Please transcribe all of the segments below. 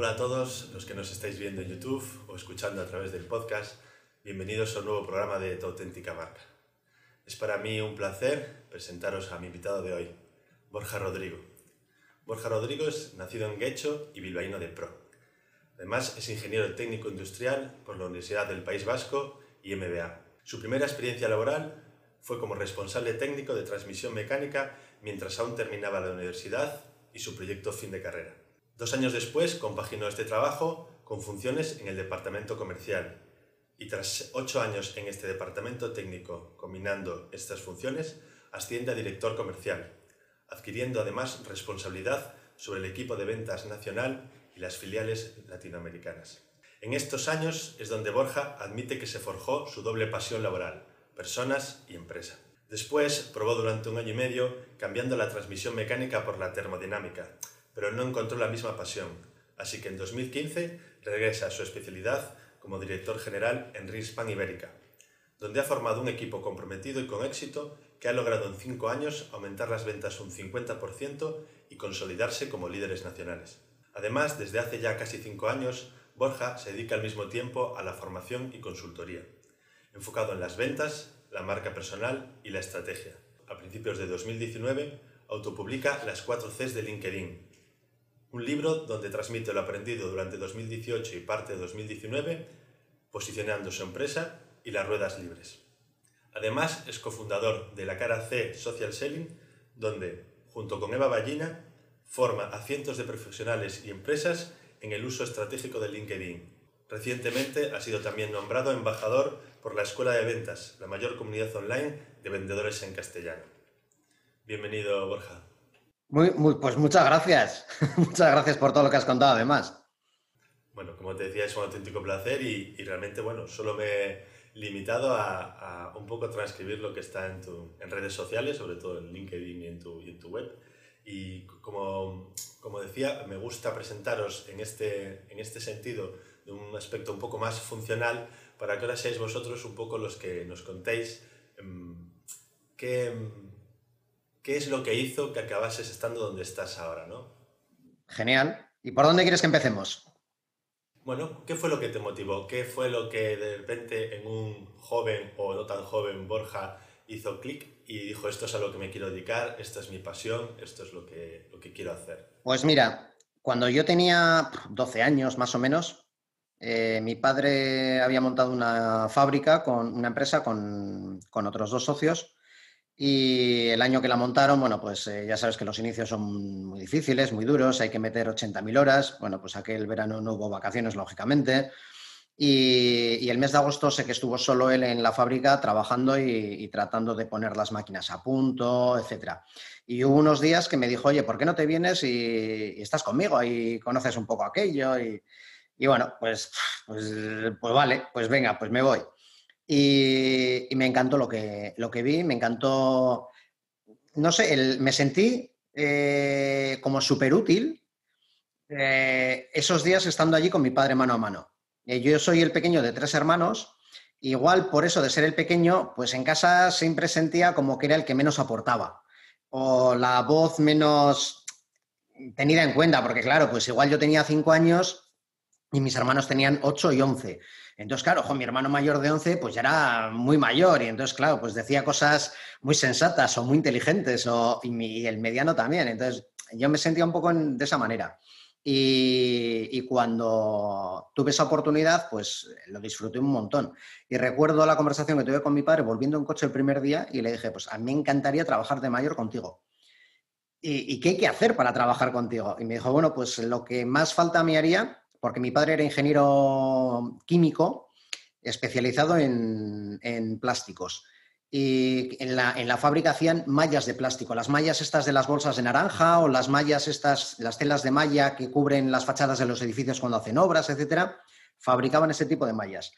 Hola a todos los que nos estáis viendo en YouTube o escuchando a través del podcast. Bienvenidos a un nuevo programa de Tu auténtica marca. Es para mí un placer presentaros a mi invitado de hoy, Borja Rodrigo. Borja Rodrigo es nacido en Guecho y bilbaíno de pro. Además es ingeniero técnico industrial por la Universidad del País Vasco y MBA. Su primera experiencia laboral fue como responsable técnico de transmisión mecánica mientras aún terminaba la universidad y su proyecto fin de carrera. Dos años después compaginó este trabajo con funciones en el departamento comercial y tras ocho años en este departamento técnico combinando estas funciones, asciende a director comercial, adquiriendo además responsabilidad sobre el equipo de ventas nacional y las filiales latinoamericanas. En estos años es donde Borja admite que se forjó su doble pasión laboral, personas y empresa. Después probó durante un año y medio cambiando la transmisión mecánica por la termodinámica, pero no encontró la misma pasión, así que en 2015 regresa a su especialidad como director general en Rinspan Ibérica, donde ha formado un equipo comprometido y con éxito que ha logrado en cinco años aumentar las ventas un 50% y consolidarse como líderes nacionales. Además, desde hace ya casi cinco años, Borja se dedica al mismo tiempo a la formación y consultoría, enfocado en las ventas, la marca personal y la estrategia. A principios de 2019, autopublica Las 4 Cs de LinkedIn, un libro donde transmite lo aprendido durante 2018 y parte de 2019, posicionando su empresa y las ruedas libres. Además, es cofundador de la cara C Social Selling, donde, junto con Eva Ballina, forma a cientos de profesionales y empresas en el uso estratégico de LinkedIn. Recientemente ha sido también nombrado embajador por la Escuela de Ventas, la mayor comunidad online de vendedores en castellano. Bienvenido, Borja. Muy, muy, pues muchas gracias. muchas gracias por todo lo que has contado, además. Bueno, como te decía, es un auténtico placer y, realmente, bueno, solo me he limitado a, un poco transcribir lo que está en, tu, en redes sociales, sobre todo en LinkedIn y en tu, y en tu web. Y como, como, decía, me gusta presentaros en este, en este sentido de un aspecto un poco más funcional para que ahora seáis vosotros un poco los que nos contéis em, qué, qué es lo que hizo que acabases estando donde estás ahora, ¿no? Genial. ¿Y por dónde quieres que empecemos? Bueno, ¿qué fue lo que te motivó? ¿Qué fue lo que de repente en un joven o no tan joven Borja hizo clic y dijo, esto es a lo que me quiero dedicar, esta es mi pasión, esto es lo que, lo que quiero hacer? Pues mira, cuando yo tenía 12 años más o menos, eh, mi padre había montado una fábrica con una empresa con, otros dos socios y el año que la montaron, bueno, pues eh, ya sabes que los inicios son muy difíciles, muy duros, hay que meter 80.000 horas. Bueno, pues aquel verano no hubo vacaciones, lógicamente. Y, el mes de agosto sé que estuvo solo él en la fábrica trabajando y, tratando de poner las máquinas a punto, etc. Y hubo unos días que me dijo, oye, ¿por qué no te vienes y, y estás conmigo y conoces un poco aquello? Y, bueno, pues, pues, pues, vale, pues venga, pues me voy. Y, me encantó lo que, lo que vi, me encantó, no sé, me sentí eh, como súper útil eh, esos días estando allí con mi padre mano a mano. Eh, yo soy el pequeño de tres hermanos, igual por eso de ser el pequeño, pues en casa siempre sentía como que era el que menos aportaba o la voz menos tenida en cuenta, porque claro, pues igual yo tenía cinco años y mis hermanos tenían 8 y 11. Entonces, claro, mi hermano mayor de 11 pues ya era muy mayor y entonces, claro, pues decía cosas muy sensatas o muy inteligentes o, y, el mediano también. Entonces, yo me sentía un poco de esa manera. Y, cuando tuve esa oportunidad, pues lo disfruté un montón. Y recuerdo la conversación que tuve con mi padre volviendo en coche el primer día y le dije, pues a mí me encantaría trabajar de mayor contigo. ¿Y, ¿Y qué hay que hacer para trabajar contigo? Y me dijo, bueno, pues lo que más falta me haría porque mi padre era ingeniero químico especializado en, plásticos. Y en la, fábrica hacían mallas de plástico, las mallas estas de las bolsas de naranja o las mallas estas, las telas de malla que cubren las fachadas de los edificios cuando hacen obras, etcétera, fabricaban ese tipo de mallas.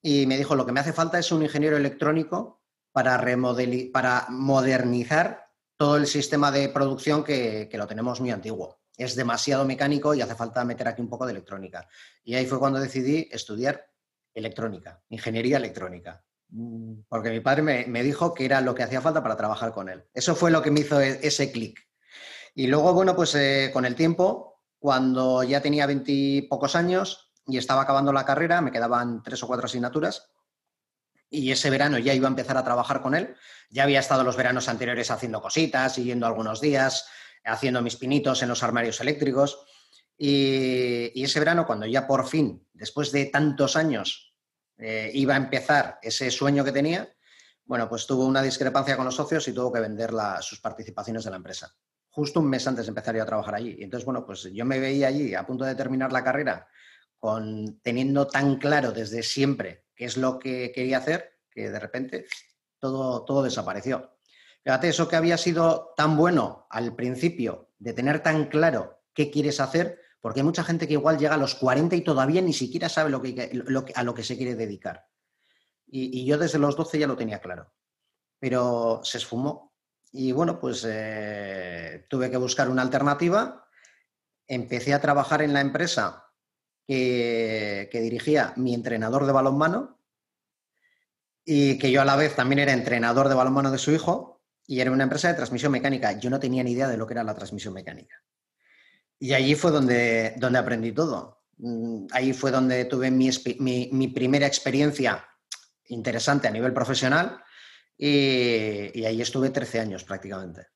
Y me dijo, lo que me hace falta es un ingeniero electrónico para, para modernizar todo el sistema de producción que lo tenemos muy antiguo es demasiado mecánico y hace falta meter aquí un poco de electrónica. Y ahí fue cuando decidí estudiar electrónica, ingeniería electrónica, mm, porque mi padre me, dijo que era lo que hacía falta para trabajar con él. Eso fue lo que me hizo e, ese clic. Y luego, bueno, pues eh, con el tiempo cuando ya tenía veintipocos años y estaba acabando la carrera, me quedaban tres o cuatro asignaturas y ese verano ya iba a empezar a trabajar con él. Ya había estado los veranos anteriores haciendo cositas, siguiendo algunos días, haciendo mis pinitos en los armarios eléctricos. Y, ese verano, cuando ya por fin, después de tantos años, eh, iba a empezar ese sueño que tenía, bueno, pues tuvo una discrepancia con los socios y tuvo que vender sus participaciones de la empresa. Justo un mes antes de empezar yo a trabajar allí. Y entonces, bueno, pues yo me veía allí a punto de terminar la carrera, con, teniendo tan claro desde siempre qué es lo que quería hacer, que de repente todo, todo desapareció. Fíjate, eso que había sido tan bueno al principio, de tener tan claro qué quieres hacer, porque hay mucha gente que igual llega a los 40 y todavía ni siquiera sabe a lo que se quiere dedicar. Y, yo desde los 12 ya lo tenía claro, pero se esfumó. Y bueno, pues eh, tuve que buscar una alternativa. Empecé a trabajar en la empresa que dirigía mi entrenador de balonmano y que yo a la vez también era entrenador de balonmano de su hijo y era una empresa de transmisión mecánica. Yo no tenía ni idea de lo que era la transmisión mecánica. Y allí fue donde, donde aprendí todo. Mm, ahí fue donde tuve mi, mi, primera experiencia interesante a nivel profesional y, y, ahí estuve 13 años prácticamente.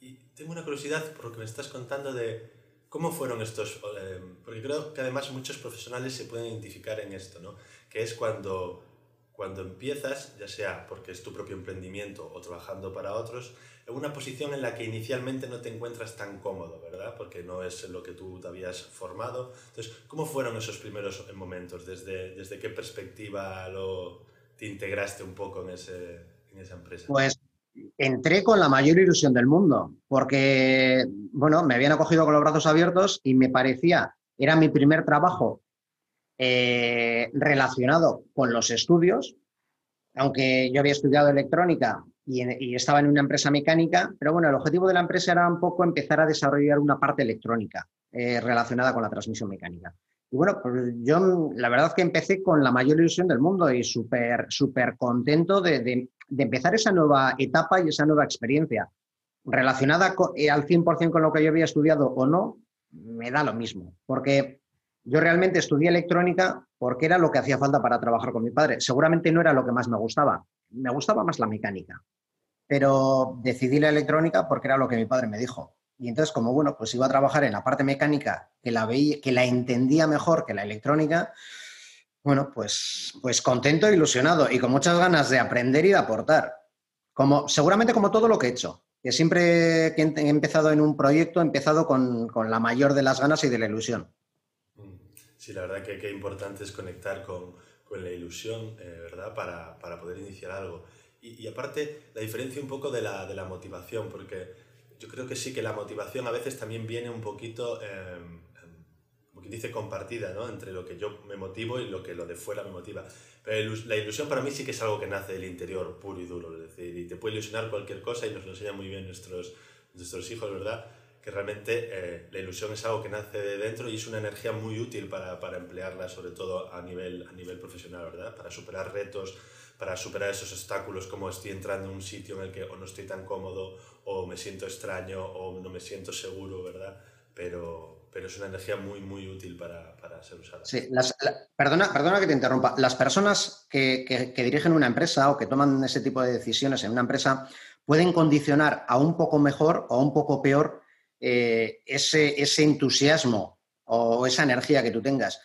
Y tengo una curiosidad por lo que me estás contando de cómo fueron estos, eh, porque creo que además muchos profesionales se pueden identificar en esto, ¿no? que es cuando, cuando empiezas, ya sea porque es tu propio emprendimiento o trabajando para otros, en una posición en la que inicialmente no te encuentras tan cómodo, ¿verdad? Porque no es lo que tú te habías formado. Entonces, ¿cómo fueron esos primeros momentos? ¿Desde, desde qué perspectiva lo, te integraste un poco en, ese, en esa empresa? Pues entré con la mayor ilusión del mundo, porque, bueno, me habían acogido con los brazos abiertos y me parecía, era mi primer trabajo eh, relacionado con los estudios, aunque yo había estudiado electrónica y, estaba en una empresa mecánica, pero bueno, el objetivo de la empresa era un poco empezar a desarrollar una parte electrónica eh, relacionada con la transmisión mecánica. Y bueno, pues yo la verdad es que empecé con la mayor ilusión del mundo y súper, súper contento de, empezar esa nueva etapa y esa nueva experiencia. Relacionada eh, al 100% con lo que yo había estudiado o no, me da lo mismo, porque yo realmente estudié electrónica porque era lo que hacía falta para trabajar con mi padre. Seguramente no era lo que más me gustaba, me gustaba más la mecánica, pero decidí la electrónica porque era lo que mi padre me dijo. Y entonces, como bueno, pues iba a trabajar en la parte mecánica que la veía, que la entendía mejor que la electrónica, bueno, pues, pues contento e ilusionado y con muchas ganas de aprender y de aportar. Como, seguramente como todo lo que he hecho. Que siempre que he empezado en un proyecto, he empezado con, con la mayor de las ganas y de la ilusión. Sí, la verdad que qué importante es conectar con, con la ilusión, eh, ¿verdad? Para, para, poder iniciar algo. Y, y, aparte, la diferencia un poco de la, de la, motivación, porque yo creo que sí que la motivación a veces también viene un poquito, eh, como quien dice, compartida, ¿no? Entre lo que yo me motivo y lo que lo de fuera me motiva. Pero la ilusión para mí sí que es algo que nace del interior, puro y duro, es decir, y te puede ilusionar cualquier cosa y nos lo enseñan muy bien nuestros, nuestros hijos, ¿verdad? Que realmente eh, la ilusión es algo que nace de dentro y es una energía muy útil para, para, emplearla, sobre todo a nivel, a nivel profesional, ¿verdad? Para superar retos, para superar esos obstáculos, como estoy entrando en un sitio en el que o no estoy tan cómodo, o me siento extraño, o no me siento seguro, ¿verdad? Pero, pero es una energía muy, muy útil para, para ser usada. Sí, perdona, perdona que te interrumpa. Las personas que, que, que dirigen una empresa o que toman ese tipo de decisiones en una empresa pueden condicionar a un poco mejor o a un poco peor eh, ese, ese entusiasmo o esa energía que tú tengas,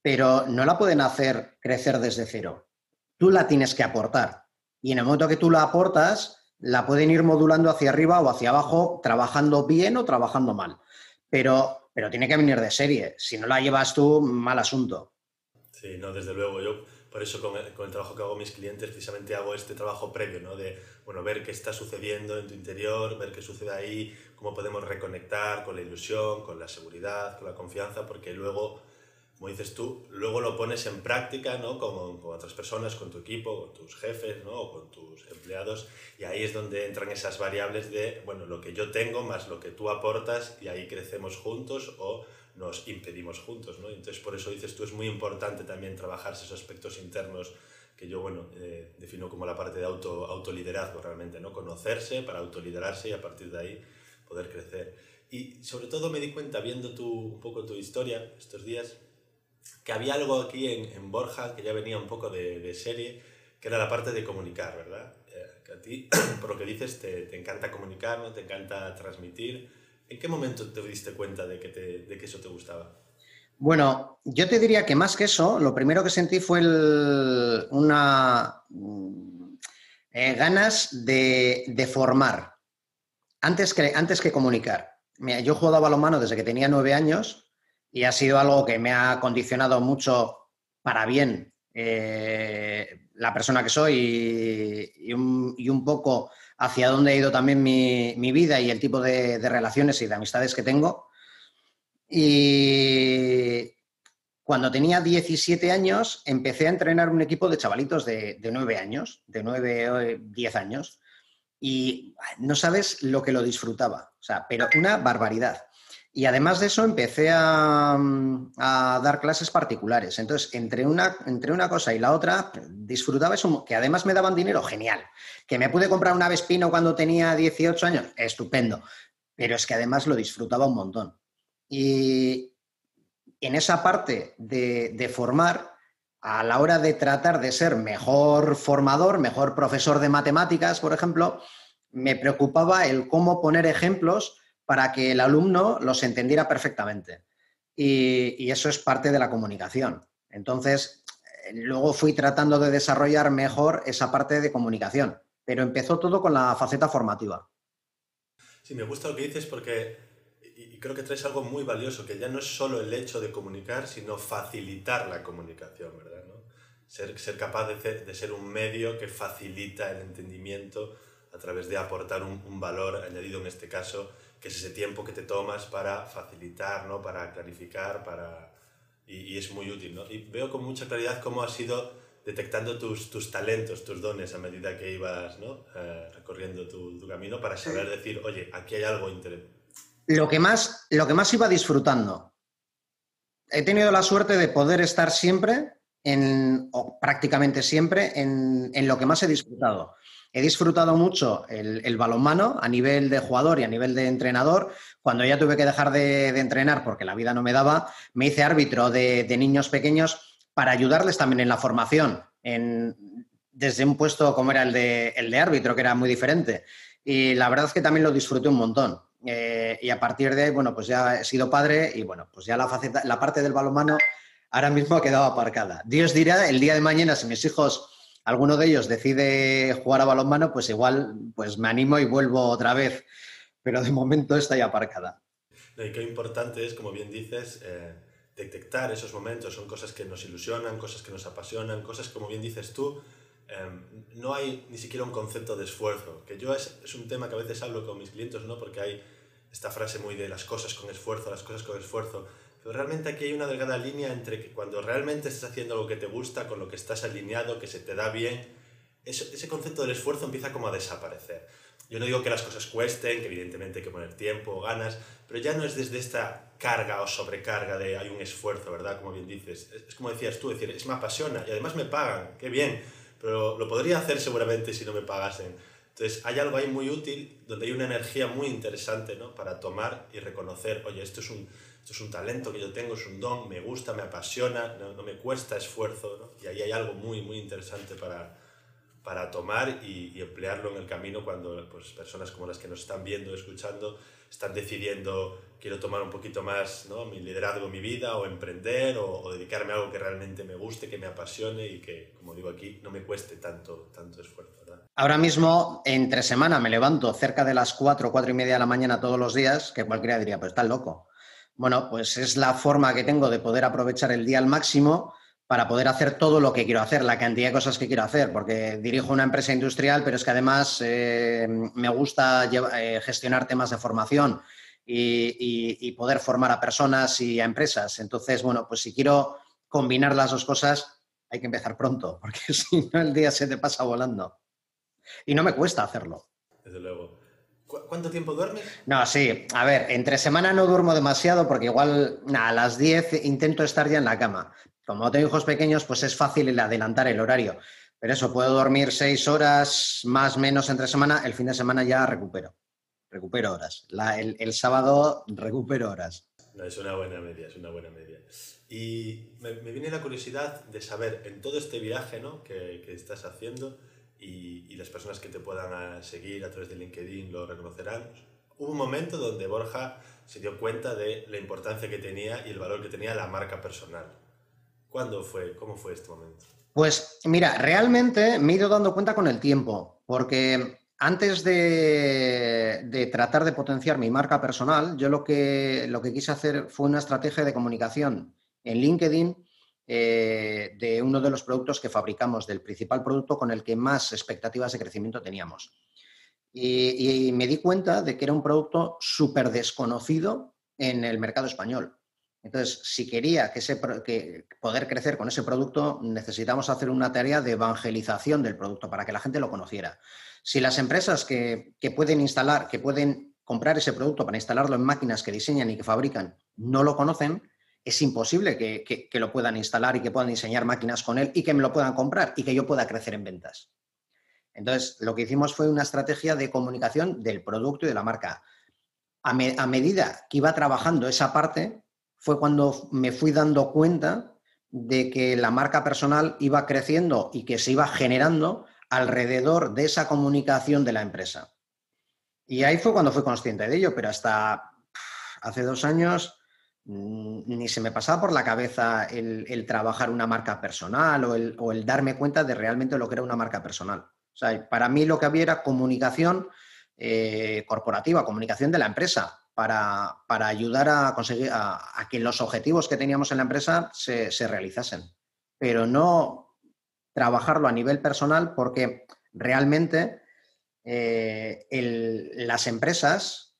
pero no la pueden hacer crecer desde cero. Tú la tienes que aportar. Y en el momento que tú la aportas, la pueden ir modulando hacia arriba o hacia abajo, trabajando bien o trabajando mal. Pero, pero tiene que venir de serie. Si no la llevas tú, mal asunto. Sí, no, desde luego. Yo por eso con el, con el, trabajo que hago mis clientes precisamente hago este trabajo previo, ¿no? De, bueno, ver qué está sucediendo en tu interior, ver qué sucede ahí, cómo podemos reconectar con la ilusión, con la seguridad, con la confianza, porque luego, como dices tú, luego lo pones en práctica, ¿no? Con, con otras personas, con tu equipo, con tus jefes, ¿no? O con tus empleados, y ahí es donde entran esas variables de, bueno, lo que yo tengo más lo que tú aportas, y ahí crecemos juntos o nos impedimos juntos, ¿no? Entonces, por eso dices tú, es muy importante también trabajar esos aspectos internos que yo, bueno, eh, defino como la parte de auto, autoliderazgo realmente, ¿no? Conocerse para autoliderarse y a partir de ahí poder crecer. Y sobre todo me di cuenta, viendo tu, un poco tu historia estos días, que había algo aquí en, en Borja que ya venía un poco de, de, serie, que era la parte de comunicar, ¿verdad? Eh, que a ti, por lo que dices, te, te encanta comunicar, ¿no? te encanta transmitir. ¿En qué momento te diste cuenta de que, eso te gustaba? Bueno, yo te diría que más que eso, lo primero que sentí fue una eh, ganas de, formar, antes que, antes que comunicar. Mira, yo he jugado a balonmano desde que tenía nueve años y ha sido algo que me ha condicionado mucho para bien eh, la persona que soy y, un, poco hacia dónde ha ido también mi, mi vida y el tipo de, de relaciones y de amistades que tengo. Y cuando tenía 17 años empecé a entrenar un equipo de chavalitos de, de 9 años, de 9 o 10 años, y no sabes lo que lo disfrutaba, o sea, pero una barbaridad. Y además de eso empecé a, a, dar clases particulares. Entonces, entre una, entre una cosa y la otra, disfrutaba eso, que además me daban dinero, genial. Que me pude comprar una Vespino cuando tenía 18 años, estupendo. Pero es que además lo disfrutaba un montón. Y en esa parte de, de, formar, a la hora de tratar de ser mejor formador, mejor profesor de matemáticas, por ejemplo, me preocupaba el cómo poner ejemplos para que el alumno los entendiera perfectamente. Y, eso es parte de la comunicación. Entonces, luego fui tratando de desarrollar mejor esa parte de comunicación, pero empezó todo con la faceta formativa. Sí, me gusta lo que dices porque creo que traes algo muy valioso, que ya no es solo el hecho de comunicar, sino facilitar la comunicación, ¿verdad? Ser, capaz de, de, ser un medio que facilita el entendimiento a través de aportar un, un, valor añadido en este caso, que es ese tiempo que te tomas para facilitar, ¿no? para clarificar, para... Y, y es muy útil. ¿no? Y veo con mucha claridad cómo has ido detectando tus, tus talentos, tus dones a medida que ibas ¿no? eh, recorriendo tu, tu camino para saber decir, oye, aquí hay algo interesante lo que más, lo que más iba disfrutando. He tenido la suerte de poder estar siempre, en, o prácticamente siempre, en, en lo que más he disfrutado. He disfrutado mucho el, balonmano a nivel de jugador y a nivel de entrenador. Cuando ya tuve que dejar de, entrenar porque la vida no me daba, me hice árbitro de, niños pequeños para ayudarles también en la formación, en, desde un puesto como era el de, árbitro, que era muy diferente. Y la verdad es que también lo disfruté un montón. Eh, y a partir de ahí, bueno, pues ya he sido padre y bueno, pues ya la, la parte del balonmano ahora mismo ha quedado aparcada. Dios dirá, el día de mañana, si mis hijos, alguno de ellos decide jugar a balonmano, pues igual pues me animo y vuelvo otra vez. Pero de momento está ya aparcada. Y qué importante es, como bien dices, eh, detectar esos momentos. Son cosas que nos ilusionan, cosas que nos apasionan, cosas, como bien dices tú, eh, no hay ni siquiera un concepto de esfuerzo. Que yo es, es un tema que a veces hablo con mis clientes, ¿no? Porque hay esta frase muy de las cosas con esfuerzo, las cosas con esfuerzo. Pero realmente aquí hay una delgada línea entre que cuando realmente estás haciendo algo que te gusta, con lo que estás alineado, que se te da bien, ese concepto del esfuerzo empieza como a desaparecer. Yo no digo que las cosas cuesten, que evidentemente hay que poner tiempo ganas, pero ya no es desde esta carga o sobrecarga de hay un esfuerzo, ¿verdad? Como bien dices. Es, es como decías tú, decir, es me apasiona y además me pagan, qué bien, pero lo podría hacer seguramente si no me pagasen. Entonces, hay algo ahí muy útil donde hay una energía muy interesante ¿no? para tomar y reconocer, oye, esto es, un, esto es un talento que yo tengo, es un don, me gusta, me apasiona, no, me cuesta esfuerzo, ¿no? y ahí hay algo muy, muy interesante para, para tomar y, emplearlo en el camino cuando pues, personas como las que nos están viendo, escuchando, están decidiendo, quiero tomar un poquito más ¿no? mi liderazgo mi vida o emprender o, o, dedicarme a algo que realmente me guste, que me apasione y que, como digo aquí, no me cueste tanto, tanto esfuerzo. Ahora mismo, entre semana, me levanto cerca de las 4, 4 y media de la mañana todos los días, que cualquiera diría, pues estás loco. Bueno, pues es la forma que tengo de poder aprovechar el día al máximo para poder hacer todo lo que quiero hacer, la cantidad de cosas que quiero hacer, porque dirijo una empresa industrial, pero es que además eh, me gusta llevar, eh, gestionar temas de formación y, y, y, poder formar a personas y a empresas. Entonces, bueno, pues si quiero combinar las dos cosas, hay que empezar pronto, porque si no el día se te pasa volando. Y no me cuesta hacerlo. Desde luego. ¿Cuánto tiempo duermes? No, sí. A ver, entre semana no duermo demasiado porque igual a las 10 intento estar ya en la cama. Como tengo hijos pequeños, pues es fácil el adelantar el horario. Pero eso, puedo dormir seis horas más menos entre semana, el fin de semana ya recupero. recupero horas. el, sábado recupero horas. es una buena media, es una buena media. Y me, viene la curiosidad de saber, en todo este viaje ¿no? que, que estás haciendo, y, las personas que te puedan ah, seguir a través de LinkedIn lo reconocerán, hubo un momento donde Borja se dio cuenta de la importancia que tenía y el valor que tenía la marca personal. ¿Cuándo fue? ¿Cómo fue este momento? Pues mira, realmente me he ido dando cuenta con el tiempo, porque antes de, tratar de potenciar mi marca personal, yo lo que, lo que quise hacer fue una estrategia de comunicación en LinkedIn eh, de uno de los productos que fabricamos, del principal producto con el que más expectativas de crecimiento teníamos. Y, me di cuenta de que era un producto súper desconocido en el mercado español. Entonces, si quería que, poder crecer con ese producto, necesitamos hacer una tarea de evangelización del producto para que la gente lo conociera. Si las empresas que, pueden instalar, que pueden comprar ese producto para instalarlo en máquinas que diseñan y que fabrican, no lo conocen, es imposible que, que, lo puedan instalar y que puedan diseñar máquinas con él y que me lo puedan comprar y que yo pueda crecer en ventas. Entonces, lo que hicimos fue una estrategia de comunicación del producto y de la marca. A, a medida que iba trabajando esa parte, fue cuando me fui dando cuenta de que la marca personal iba creciendo y que se iba generando alrededor de esa comunicación de la empresa. Y ahí fue cuando fui consciente de ello, pero hasta hace dos años ni se me pasaba por la cabeza el, trabajar una marca personal o el, o el, darme cuenta de realmente lo que era una marca personal. O sea, para mí lo que había era comunicación eh, corporativa, comunicación de la empresa, para, ayudar a conseguir a, que los objetivos que teníamos en la empresa se, realizasen. Pero no trabajarlo a nivel personal porque realmente eh, las empresas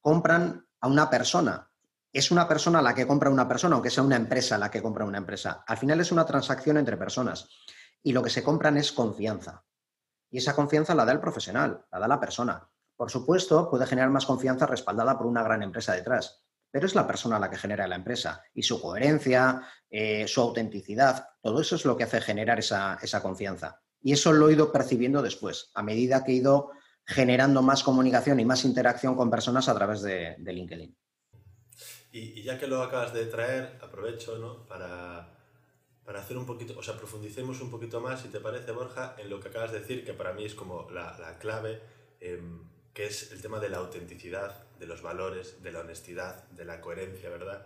compran a una persona. Es una persona la que compra una persona, aunque sea una empresa la que compra una empresa. Al final es una transacción entre personas y lo que se compran es confianza. Y esa confianza la da el profesional, la da la persona. Por supuesto, puede generar más confianza respaldada por una gran empresa detrás, pero es la persona la que genera la empresa y su coherencia, eh, su autenticidad, todo eso es lo que hace generar esa, confianza. Y eso lo he ido percibiendo después, a medida que he ido generando más comunicación y más interacción con personas a través de, LinkedIn. Y, ya que lo acabas de traer, aprovecho ¿no? para para hacer un poquito, o sea, profundicemos un poquito más, si te parece, Borja, en lo que acabas de decir, que para mí es como la, la clave, em, que es el tema de la autenticidad, de los valores, de la honestidad, de la coherencia, ¿verdad?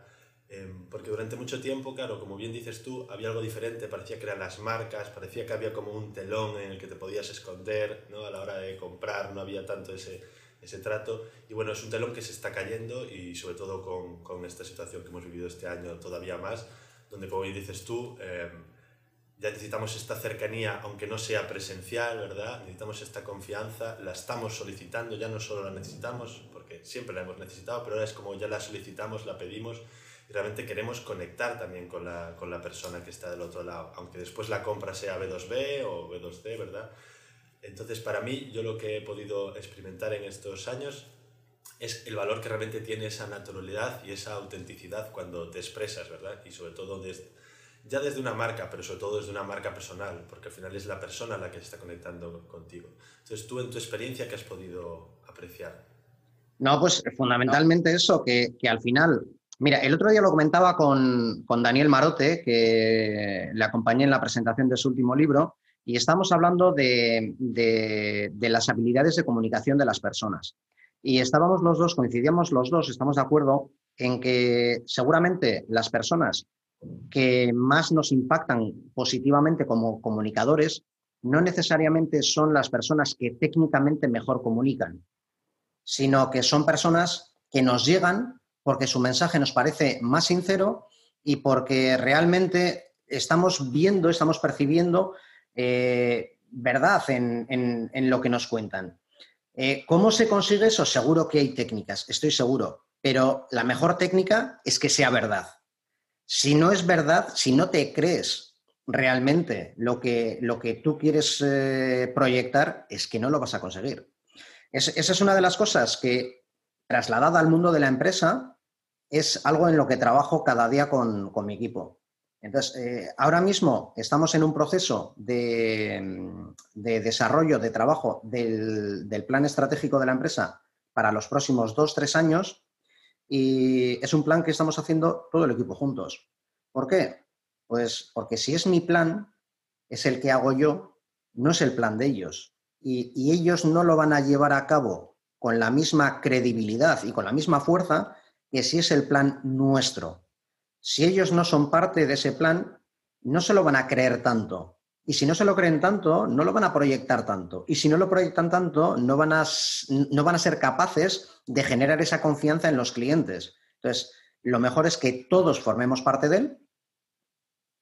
Em, porque durante mucho tiempo, claro, como bien dices tú, había algo diferente, parecía que eran las marcas, parecía que había como un telón en el que te podías esconder, ¿no? A la hora de comprar, no había tanto ese, ese trato. Y bueno, es un telón que se está cayendo y sobre todo con, con esta situación que hemos vivido este año todavía más, donde como dices tú, em, ya necesitamos esta cercanía, aunque no sea presencial, ¿verdad? Necesitamos esta confianza, la estamos solicitando, ya no solo la necesitamos, porque siempre la hemos necesitado, pero ahora es como ya la solicitamos, la pedimos y realmente queremos conectar también con la, con la persona que está del otro lado, aunque después la compra sea B2B o B2C, ¿verdad? Entonces, para mí, yo lo que he podido experimentar en estos años es el valor que realmente tiene esa naturalidad y esa autenticidad cuando te expresas, ¿verdad? Y sobre todo desde, ya desde una marca, pero sobre todo desde una marca personal, porque al final es la persona la que se está conectando contigo. Entonces, tú en tu experiencia, ¿qué has podido apreciar? No, pues fundamentalmente eso, que, que, al final, mira, el otro día lo comentaba con, con Daniel Marote, que le acompañé en la presentación de su último libro, y estamos hablando de, de, las habilidades de comunicación de las personas. Y estábamos los dos, coincidíamos los dos, estamos de acuerdo en que seguramente las personas que más nos impactan positivamente como comunicadores no necesariamente son las personas que técnicamente mejor comunican, sino que son personas que nos llegan porque su mensaje nos parece más sincero y porque realmente estamos viendo, estamos percibiendo eh, verdad en lo que nos cuentan. Eh, ¿Cómo se consigue eso? Seguro que hay técnicas, estoy seguro, pero la mejor técnica es que sea verdad. Si no es verdad, si no te crees realmente lo que, lo que tú quieres eh, proyectar, es que no lo vas a conseguir. esa es una de las cosas que, trasladada al mundo de la empresa, es algo en lo que trabajo cada día con mi equipo. Entonces, eh, ahora mismo estamos en un proceso de, desarrollo, de trabajo del, plan estratégico de la empresa para los próximos dos, tres años y es un plan que estamos haciendo todo el equipo juntos. ¿Por qué? Pues porque si es mi plan, es el que hago yo, no es el plan de ellos. Y, y ellos no lo van a llevar a cabo con la misma credibilidad y con la misma fuerza que si es el plan nuestro. Si ellos no son parte de ese plan, no se lo van a creer tanto. Y si no se lo creen tanto, no lo van a proyectar tanto. Y si no lo proyectan tanto, no van a, no van a ser capaces de generar esa confianza en los clientes. Entonces, lo mejor es que todos formemos parte de él.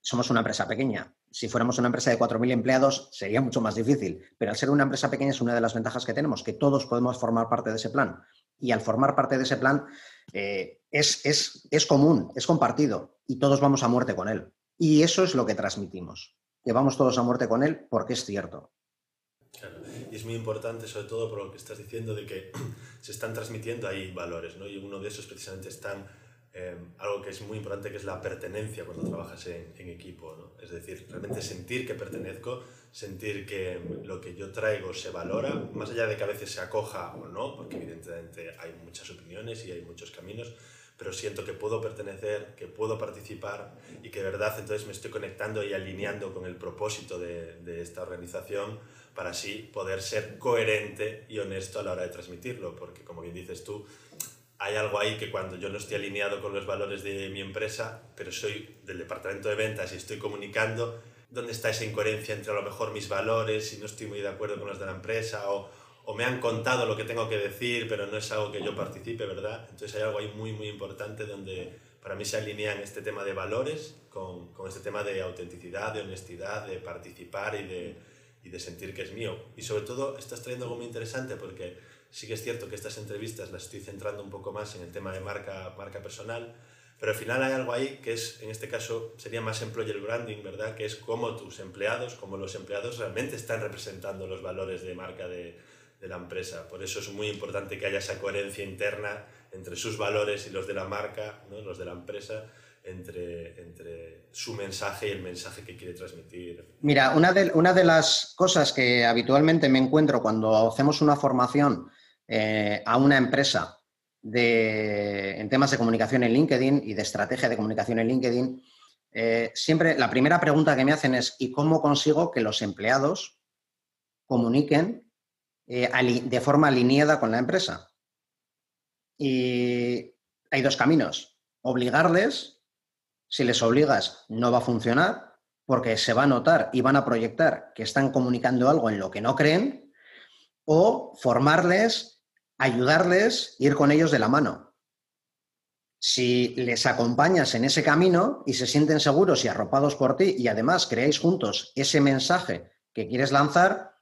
Somos una empresa pequeña. Si fuéramos una empresa de 4.000 empleados, sería mucho más difícil. Pero al ser una empresa pequeña es una de las ventajas que tenemos, que todos podemos formar parte de ese plan. Y al formar parte de ese plan, eh, es, es, es común, es compartido y todos vamos a muerte con él. Y eso es lo que transmitimos que vamos todos a muerte con él porque es cierto. Claro. Y es muy importante, sobre todo por lo que estás diciendo, de que se están transmitiendo ahí valores, ¿no? Y uno de esos precisamente están, eh, algo que es muy importante, que es la pertenencia cuando trabajas en, en equipo, ¿no? Es decir, realmente sentir que pertenezco, sentir que lo que yo traigo se valora, más allá de que a veces se acoja o no, porque evidentemente hay muchas opiniones y hay muchos caminos, pero siento que puedo pertenecer, que puedo participar y que de verdad entonces me estoy conectando y alineando con el propósito de, esta organización para así poder ser coherente y honesto a la hora de transmitirlo, porque como bien dices tú, hay algo ahí que cuando yo no estoy alineado con los valores de mi empresa, pero soy del departamento de ventas y estoy comunicando, ¿dónde está esa incoherencia entre a lo mejor mis valores y no estoy muy de acuerdo con los de la empresa o o me han contado lo que tengo que decir, pero no es algo que yo participe, ¿verdad? Entonces hay algo ahí muy, muy importante donde para mí se alinean este tema de valores con, con este tema de autenticidad, de honestidad, de participar y de, y de sentir que es mío. Y sobre todo estás trayendo algo muy interesante porque sí que es cierto que estas entrevistas las estoy centrando un poco más en el tema de marca, marca personal, pero al final hay algo ahí que es, en este caso, sería más employer branding, ¿verdad? Que es cómo tus empleados, cómo los empleados realmente están representando los valores de marca de, de la empresa. Por eso es muy importante que haya esa coherencia interna entre sus valores y los de la marca, ¿no? los de la empresa, entre, entre su mensaje y el mensaje que quiere transmitir. Mira, una de, las cosas que habitualmente me encuentro cuando hacemos una formación eh, a una empresa de, en temas de comunicación en LinkedIn y de estrategia de comunicación en LinkedIn, eh, siempre la primera pregunta que me hacen es ¿y cómo consigo que los empleados comuniquen eh, de forma alineada con la empresa. Y hay dos caminos. Obligarles, si les obligas, no va a funcionar porque se va a notar y van a proyectar que están comunicando algo en lo que no creen, o formarles, ayudarles, ir con ellos de la mano. Si les acompañas en ese camino y se sienten seguros y arropados por ti y además creáis juntos ese mensaje que quieres lanzar,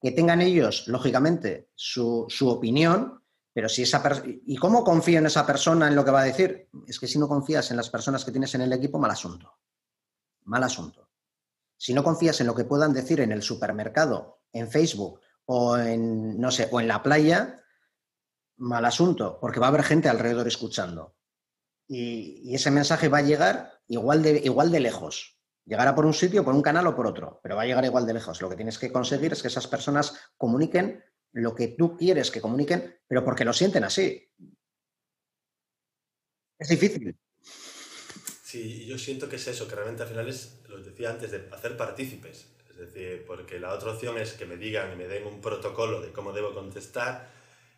que tengan ellos, lógicamente, su, su opinión, pero si esa ¿Y cómo confío en esa persona en lo que va a decir? Es que si no confías en las personas que tienes en el equipo, mal asunto. Mal asunto. Si no confías en lo que puedan decir en el supermercado, en Facebook o en, no sé, o en la playa, mal asunto, porque va a haber gente alrededor escuchando. Y, ese mensaje va a llegar igual de, igual de lejos. Llegará por un sitio, por un canal o por otro, pero va a llegar igual de lejos. Lo que tienes que conseguir es que esas personas comuniquen lo que tú quieres que comuniquen, pero porque lo sienten así. Es difícil. Sí, yo siento que es eso, que realmente al final es, lo decía antes, de hacer partícipes. Es decir, porque la otra opción es que me digan y me den un protocolo de cómo debo contestar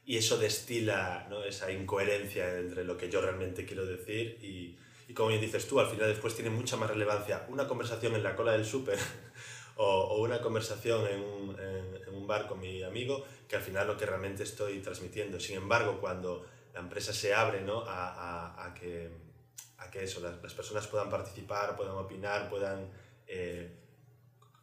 y eso destila esa incoherencia entre lo que yo realmente quiero decir y, y como bien dices tú, al final después tiene mucha más relevancia una conversación en la cola del súper o, o, una conversación en un, en, en un, bar con mi amigo que al final lo que realmente estoy transmitiendo. Sin embargo, cuando la empresa se abre ¿no? a, a, a, que, a que eso, las, las, personas puedan participar, puedan opinar, puedan eh,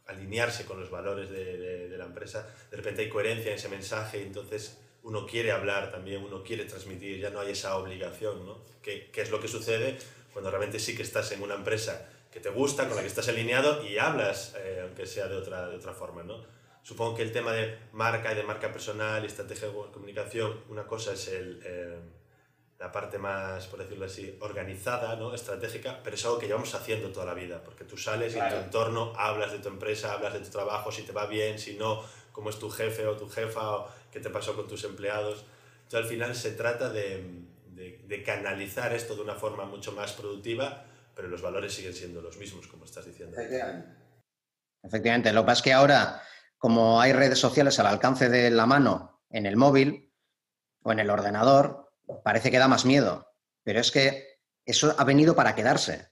alinearse con los valores de, de, de la empresa, de repente hay coherencia en ese mensaje entonces uno quiere hablar también, uno quiere transmitir, ya no hay esa obligación, ¿no? ¿Qué, qué es lo que sucede? Cuando realmente sí que estás en una empresa que te gusta, con la que estás alineado y hablas, eh, aunque sea de otra, de otra forma, ¿no? Supongo que el tema de marca y de marca personal y estrategia de comunicación, una cosa es el, eh, la parte más, por decirlo así, organizada, ¿no? estratégica, pero es algo que llevamos haciendo toda la vida, porque tú sales claro. y en tu entorno hablas de tu empresa, hablas de tu trabajo, si te va bien, si no, cómo es tu jefe o tu jefa, o qué te pasó con tus empleados. Entonces, al final se trata de, de, canalizar esto de una forma mucho más productiva, pero los valores siguen siendo los mismos, como estás diciendo. Efectivamente. Lo que pasa es que ahora, como hay redes sociales al alcance de la mano en el móvil o en el ordenador, parece que da más miedo. Pero es que eso ha venido para quedarse.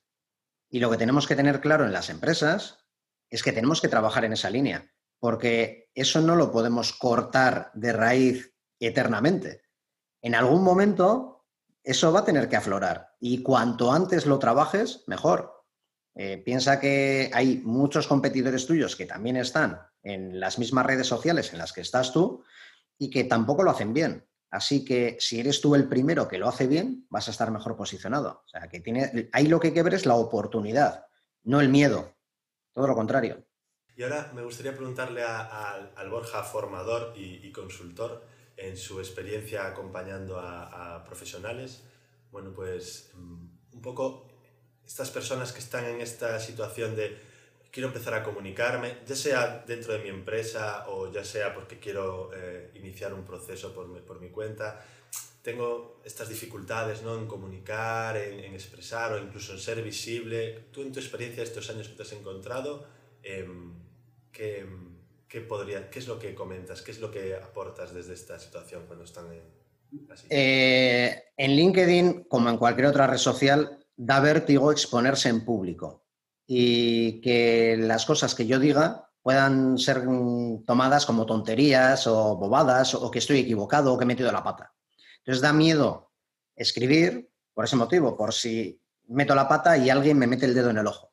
Y lo que tenemos que tener claro en las empresas es que tenemos que trabajar en esa línea, porque eso no lo podemos cortar de raíz eternamente. En algún momento eso va a tener que aflorar y cuanto antes lo trabajes, mejor. Eh, piensa que hay muchos competidores tuyos que también están en las mismas redes sociales en las que estás tú y que tampoco lo hacen bien. Así que si eres tú el primero que lo hace bien, vas a estar mejor posicionado. O sea, que tiene, ahí lo que hay es la oportunidad, no el miedo. Todo lo contrario. Y ahora me gustaría preguntarle al Borja formador y, consultor en su experiencia acompañando a, profesionales. Bueno, pues mm, un poco estas personas que están en esta situación de quiero empezar a comunicarme, ya sea dentro de mi empresa o ya sea porque quiero eh, iniciar un proceso por mi, por mi, cuenta, tengo estas dificultades ¿no? en comunicar, en, expresar o incluso en ser visible. Tú en tu experiencia estos años que te has encontrado, em, ¿qué, qué, podría, ¿qué es lo que comentas? ¿Qué es lo que aportas desde esta situación cuando están en, así? Eh, en LinkedIn, como en cualquier otra red social, da vértigo exponerse en público y que las cosas que yo diga puedan ser tomadas como tonterías o bobadas o que estoy equivocado o que he metido la pata. Entonces da miedo escribir por ese motivo, por si meto la pata y alguien me mete el dedo en el ojo.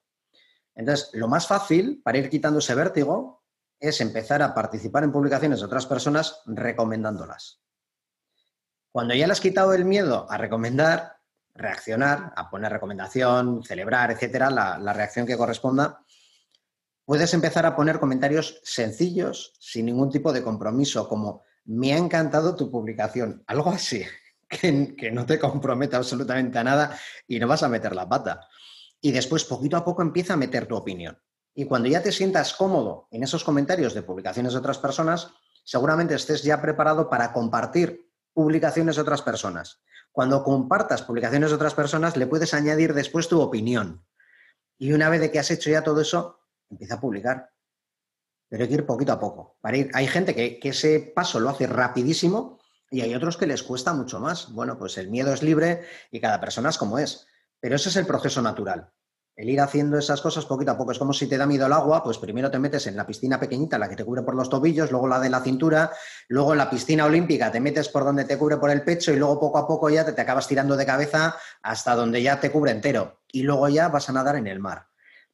Entonces, lo más fácil para ir quitando ese vértigo es empezar a participar en publicaciones de otras personas recomendándolas. Cuando ya le has quitado el miedo a recomendar, reaccionar, a poner recomendación, celebrar, etcétera, la, reacción que corresponda, puedes empezar a poner comentarios sencillos, sin ningún tipo de compromiso, como me ha encantado tu publicación, algo así, que, que, no te comprometa absolutamente a nada y no vas a meter la pata. Y después, poquito a poco, empieza a meter tu opinión. Y cuando ya te sientas cómodo en esos comentarios de publicaciones de otras personas, seguramente estés ya preparado para compartir publicaciones de otras personas. Cuando compartas publicaciones de otras personas, le puedes añadir después tu opinión. Y una vez de que has hecho ya todo eso, empieza a publicar. Pero hay que ir poquito a poco. Hay gente que, que ese paso lo hace rapidísimo y hay otros que les cuesta mucho más. Bueno, pues el miedo es libre y cada persona es como es. Pero ese es el proceso natural el ir haciendo esas cosas poquito a poco. Es como si te da miedo el agua, pues primero te metes en la piscina pequeñita, la que te cubre por los tobillos, luego la de la cintura, luego en la piscina olímpica te metes por donde te cubre por el pecho y luego poco a poco ya te, te acabas tirando de cabeza hasta donde ya te cubre entero. Y luego ya vas a nadar en el mar.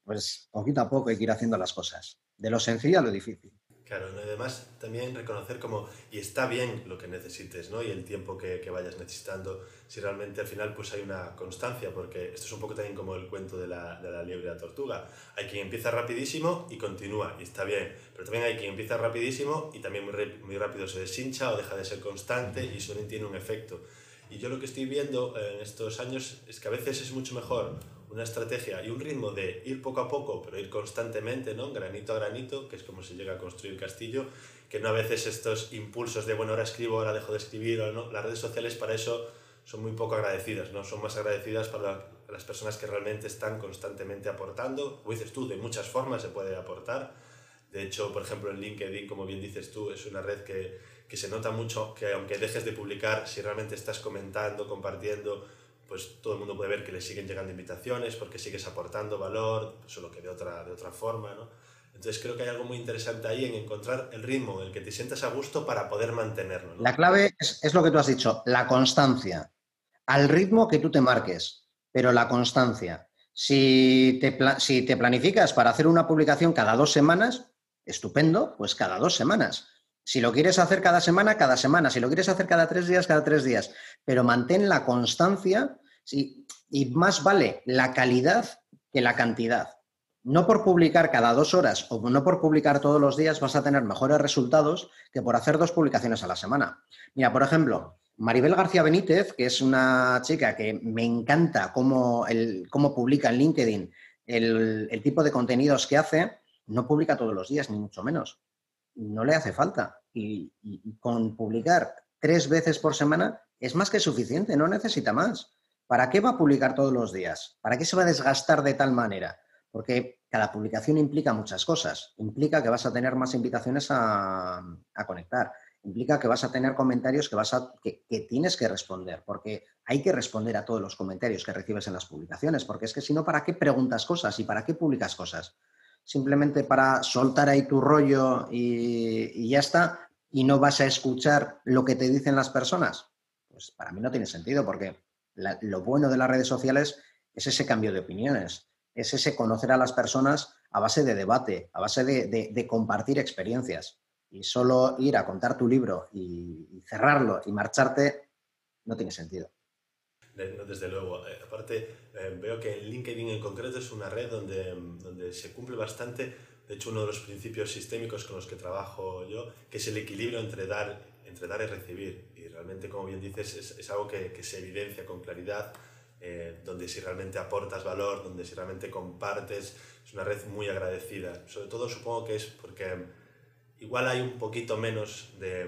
Pues poquito a poco hay que ir haciendo las cosas. De lo sencillo a lo difícil. Claro, además también reconocer como, y está bien lo que necesites, ¿no? Y el tiempo que, que, vayas necesitando, si realmente al final pues hay una constancia, porque esto es un poco también como el cuento de la, de la liebre y la tortuga. Hay quien empieza rapidísimo y continúa, y está bien, pero también hay quien empieza rapidísimo y también muy, muy rápido se deshincha o deja de ser constante y eso tiene un efecto. Y yo lo que estoy viendo en estos años es que a veces es mucho mejor una estrategia y un ritmo de ir poco a poco, pero ir constantemente, ¿no? granito a granito, que es como se llega a construir castillo, que no a veces estos impulsos de, bueno, ahora escribo, ahora dejo de escribir, o las redes sociales para eso son muy poco agradecidas, ¿no? son más agradecidas para las personas que realmente están constantemente aportando, como dices tú, de muchas formas se puede aportar. De hecho, por ejemplo, en LinkedIn, como bien dices tú, es una red que, que se nota mucho que aunque dejes de publicar, si realmente estás comentando, compartiendo, pues todo el mundo puede ver que le siguen llegando invitaciones porque sigues aportando valor, solo que de otra, de otra forma, ¿no? Entonces creo que hay algo muy interesante ahí en encontrar el ritmo en el que te sientas a gusto para poder mantenerlo. La clave es, es, lo que tú has dicho, la constancia. Al ritmo que tú te marques, pero la constancia. Si te, si te planificas para hacer una publicación cada dos semanas, estupendo, pues cada dos semanas. Si lo quieres hacer cada semana, cada semana. Si lo quieres hacer cada tres días, cada tres días. Pero mantén la constancia y más vale la calidad que la cantidad. No por publicar cada dos horas o no por publicar todos los días vas a tener mejores resultados que por hacer dos publicaciones a la semana. Mira, por ejemplo, Maribel García Benítez, que es una chica que me encanta cómo, el, cómo publica en LinkedIn el tipo de contenidos que hace, no publica todos los días, ni mucho menos. No le hace falta y, con publicar tres veces por semana, es más que suficiente, no necesita más. ¿Para qué va a publicar todos los días? ¿Para qué se va a desgastar de tal manera? Porque cada publicación implica muchas cosas. Implica que vas a tener más invitaciones a, conectar. Implica que vas a tener comentarios que, vas a, que, tienes que responder, porque hay que responder a todos los comentarios que recibes en las publicaciones, porque es que si no, ¿para qué preguntas cosas y para qué publicas cosas? Simplemente para soltar ahí tu rollo y, ya está, y no vas a escuchar lo que te dicen las personas. Pues para mí no tiene sentido, porque lo bueno de las redes sociales es ese cambio de opiniones es ese conocer a las personas a base de debate, a base de, compartir experiencias. Y solo ir a contar tu libro y, cerrarlo y marcharte no tiene sentido. Desde luego. Eh, aparte, eh, veo que LinkedIn en concreto es una red donde, donde se cumple bastante, de hecho, uno de los principios sistémicos con los que trabajo yo, que es el equilibrio entre dar, entre dar y recibir. Y realmente, como bien dices, es, es algo que, que, se evidencia con claridad eh, donde si realmente aportas valor, donde si realmente compartes, es una red muy agradecida. Sobre todo supongo que es porque igual hay un poquito menos de,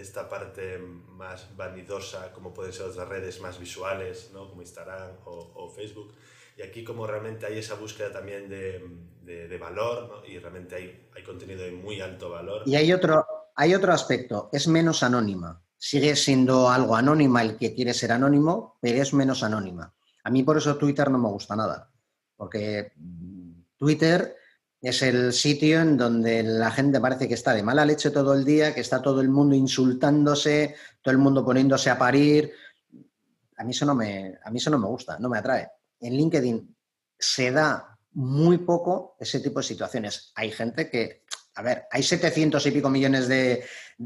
esta parte más vanidosa, como pueden ser otras redes más visuales, ¿no? como Instagram o, Facebook. Y aquí como realmente hay esa búsqueda también de, de, de valor ¿no? y realmente hay, hay contenido de muy alto valor. Y hay otro, hay otro aspecto, es menos anónima sigue siendo algo anónima el que quiere ser anónimo, pero es menos anónima. A mí por eso Twitter no me gusta nada, porque Twitter es el sitio en donde la gente parece que está de mala leche todo el día, que está todo el mundo insultándose, todo el mundo poniéndose a parir. A mí eso no me, a mí eso no me gusta, no me atrae. En LinkedIn se da muy poco ese tipo de situaciones. Hay gente que a ver, hay 700 y pico millones de,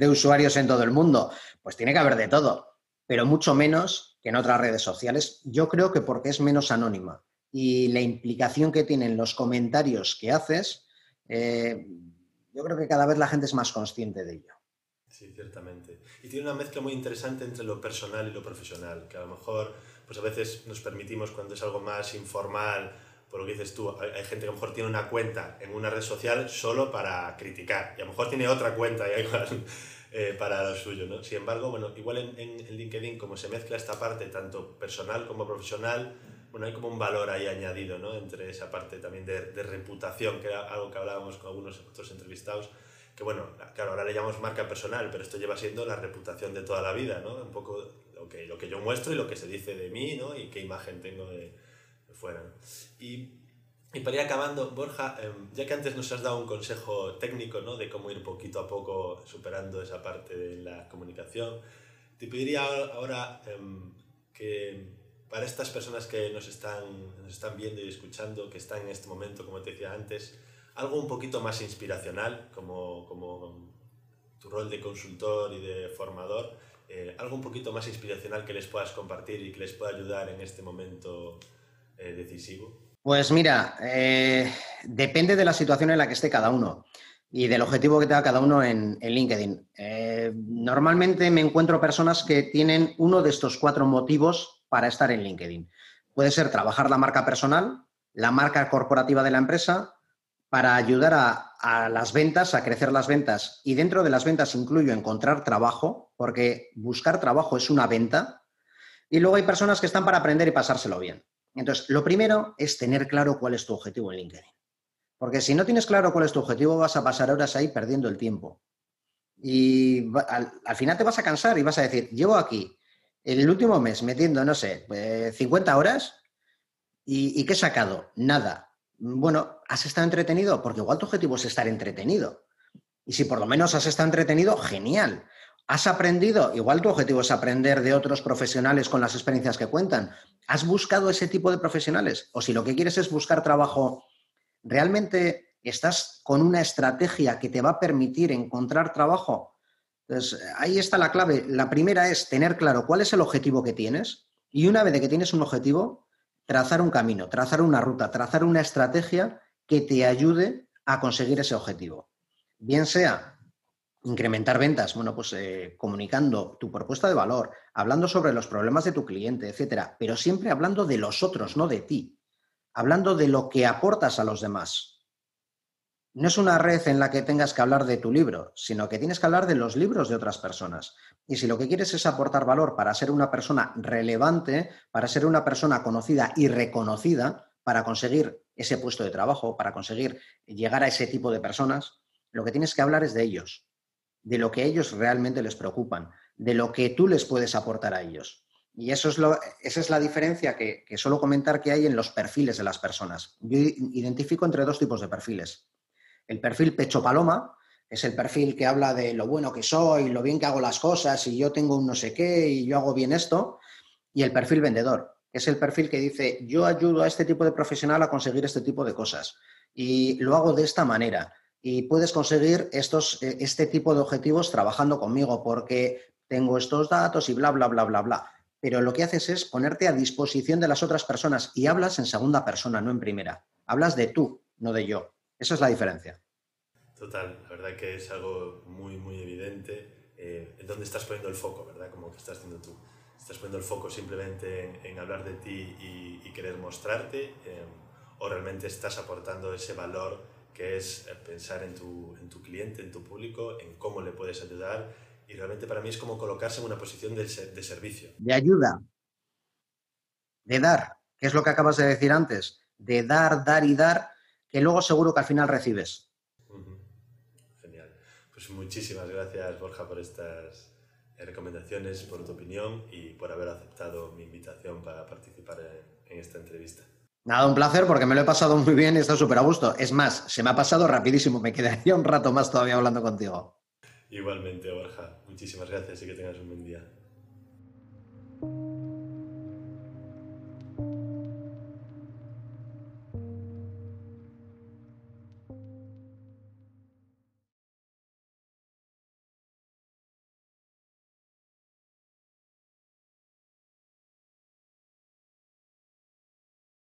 usuarios en todo el mundo, pues tiene que haber de todo, pero mucho menos que en otras redes sociales. Yo creo que porque es menos anónima y la implicación que tienen los comentarios que haces, eh, yo creo que cada vez la gente es más consciente de ello. Sí, ciertamente. Y tiene una mezcla muy interesante entre lo personal y lo profesional, que a lo mejor pues a veces nos permitimos cuando es algo más informal por lo que dices tú, hay, gente que a lo mejor tiene una cuenta en una red social solo para criticar y a lo mejor tiene otra cuenta igual, eh, para lo suyo, ¿no? Sin embargo, bueno, igual en, en, LinkedIn como se mezcla esta parte tanto personal como profesional, bueno, hay como un valor ahí añadido, ¿no? Entre esa parte también de, de reputación, que era algo que hablábamos con algunos otros entrevistados, que bueno, claro, ahora le llamamos marca personal, pero esto lleva siendo la reputación de toda la vida, ¿no? Un poco lo que, lo que yo muestro y lo que se dice de mí, ¿no? Y qué imagen tengo de, fuera. Y, y, para ir acabando, Borja, em, ya que antes nos has dado un consejo técnico ¿no? de cómo ir poquito a poco superando esa parte de la comunicación, te pediría ahora em, que para estas personas que nos están, nos están viendo y escuchando, que están en este momento, como te decía antes, algo un poquito más inspiracional, como, como tu rol de consultor y de formador, eh, algo un poquito más inspiracional que les puedas compartir y que les pueda ayudar en este momento eh, decisivo? Pues mira, eh, depende de la situación en la que esté cada uno y del objetivo que tenga cada uno en, LinkedIn. Eh, normalmente me encuentro personas que tienen uno de estos cuatro motivos para estar en LinkedIn. Puede ser trabajar la marca personal, la marca corporativa de la empresa, para ayudar a, las ventas, a crecer las ventas. Y dentro de las ventas incluyo encontrar trabajo, porque buscar trabajo es una venta. Y luego hay personas que están para aprender y pasárselo bien. Entonces, lo primero es tener claro cuál es tu objetivo en LinkedIn. Porque si no tienes claro cuál es tu objetivo, vas a pasar horas ahí perdiendo el tiempo. Y al, final te vas a cansar y vas a decir, llevo aquí el último mes metiendo, no sé, 50 eh, horas y, y ¿qué he sacado? Nada. Bueno, ¿has estado entretenido? Porque igual tu objetivo es estar entretenido. Y si por lo menos has estado entretenido, genial. ¿Has aprendido? Igual tu objetivo es aprender de otros profesionales con las experiencias que cuentan. ¿Has buscado ese tipo de profesionales? O si lo que quieres es buscar trabajo, ¿realmente estás con una estrategia que te va a permitir encontrar trabajo? Entonces, ahí está la clave. La primera es tener claro cuál es el objetivo que tienes y una vez que tienes un objetivo, trazar un camino, trazar una ruta, trazar una estrategia que te ayude a conseguir ese objetivo. Bien sea incrementar ventas, bueno, pues eh, comunicando tu propuesta de valor, hablando sobre los problemas de tu cliente, etcétera, pero siempre hablando de los otros, no de ti, hablando de lo que aportas a los demás. No es una red en la que tengas que hablar de tu libro, sino que tienes que hablar de los libros de otras personas. Y si lo que quieres es aportar valor para ser una persona relevante, para ser una persona conocida y reconocida, para conseguir ese puesto de trabajo, para conseguir llegar a ese tipo de personas, lo que tienes que hablar es de ellos, de lo que ellos realmente les preocupan, de lo que tú les puedes aportar a ellos. Y eso es lo, esa es la diferencia que, que suelo comentar que hay en los perfiles de las personas. Yo identifico entre dos tipos de perfiles. El perfil pecho paloma, es el perfil que habla de lo bueno que soy, lo bien que hago las cosas y yo tengo un no sé qué y yo hago bien esto. Y el perfil vendedor, es el perfil que dice yo ayudo a este tipo de profesional a conseguir este tipo de cosas y lo hago de esta manera. Y puedes conseguir estos, eh, este tipo de objetivos trabajando conmigo porque tengo estos datos y bla, bla, bla, bla, bla. Pero lo que haces es ponerte a disposición de las otras personas y hablas en segunda persona, no en primera. Hablas de tú, no de yo. Esa es la diferencia. Total, la verdad que es algo muy, muy evidente eh, en dónde estás poniendo el foco, ¿verdad? Como que estás haciendo tú. Estás poniendo el foco simplemente en, hablar de ti y, querer mostrarte, eh, o realmente estás aportando ese valor que es eh, pensar en tu, en tu cliente, en tu público, en cómo le puedes ayudar. Y realmente para mí es como colocarse en una posición de, de servicio. De ayuda, de dar, que es lo que acabas de decir antes, de dar, dar y dar, que luego seguro que al final recibes. Pues muchísimas gracias, Borja, por estas recomendaciones, por tu opinión y por haber aceptado mi invitación para participar en, esta entrevista. Nada, un placer porque me lo he pasado muy bien y está súper a gusto. Es más, se me ha pasado rapidísimo, me quedaría un rato más todavía hablando contigo. Igualmente, Borja. Muchísimas gracias y que tengas un buen día.